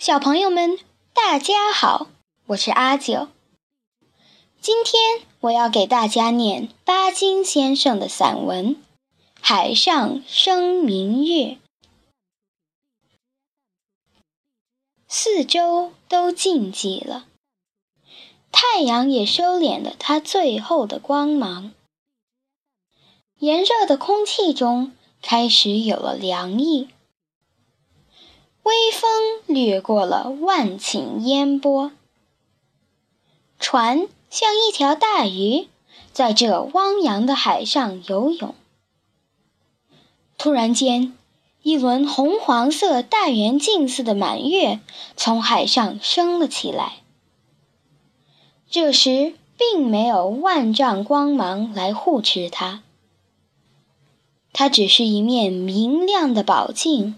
小朋友们，大家好，我是阿九。今天我要给大家念巴金先生的散文《海上生明月》。四周都静寂了，太阳也收敛了它最后的光芒，炎热的空气中开始有了凉意。微风掠过了万顷烟波，船像一条大鱼，在这汪洋的海上游泳。突然间，一轮红黄色大圆镜似的满月从海上升了起来。这时，并没有万丈光芒来护持它，它只是一面明亮的宝镜。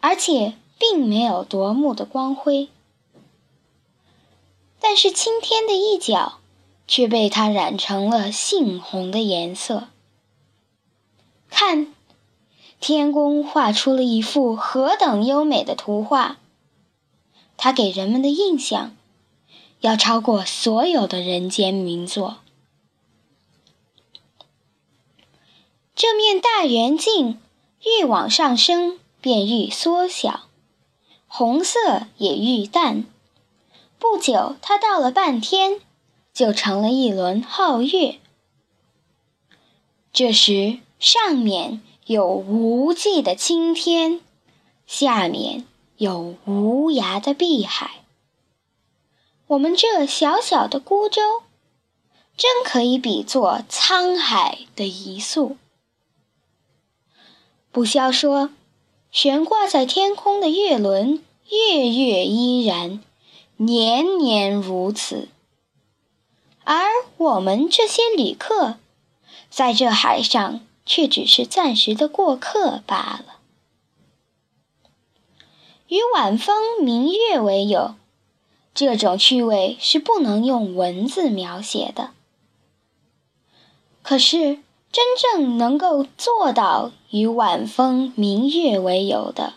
而且并没有夺目的光辉，但是青天的一角却被它染成了杏红的颜色。看，天宫画出了一幅何等优美的图画！它给人们的印象要超过所有的人间名作。这面大圆镜越往上升。便愈缩小，红色也愈淡。不久，它到了半天，就成了一轮皓月。这时，上面有无际的青天，下面有无涯的碧海。我们这小小的孤舟，真可以比作沧海的一粟。不消说。悬挂在天空的月轮，月月依然，年年如此。而我们这些旅客，在这海上却只是暂时的过客罢了。与晚风明月为友，这种趣味是不能用文字描写的。可是。真正能够做到与晚风明月为友的，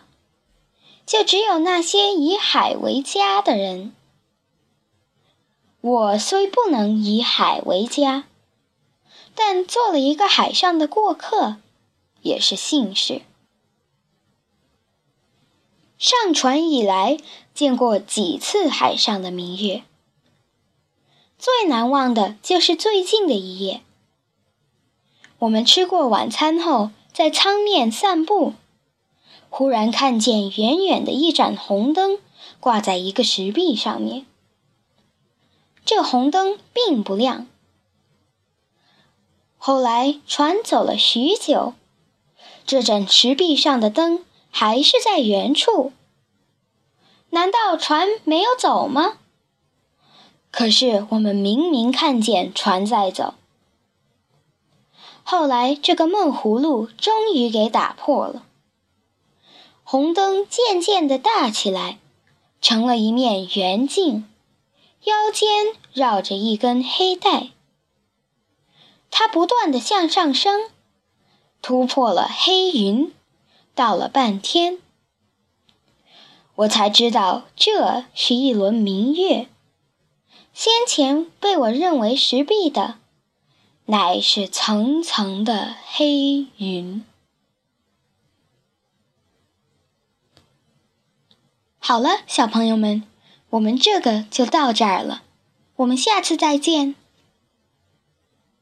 就只有那些以海为家的人。我虽不能以海为家，但做了一个海上的过客，也是幸事。上船以来，见过几次海上的明月，最难忘的就是最近的一夜。我们吃过晚餐后，在舱面散步，忽然看见远远的一盏红灯挂在一个石壁上面。这红灯并不亮。后来船走了许久，这盏石壁上的灯还是在原处。难道船没有走吗？可是我们明明看见船在走。后来，这个闷葫芦终于给打破了。红灯渐渐的大起来，成了一面圆镜，腰间绕着一根黑带。它不断地向上升，突破了黑云，到了半天，我才知道这是一轮明月。先前被我认为石壁的。乃是层层的黑云。好了，小朋友们，我们这个就到这儿了，我们下次再见。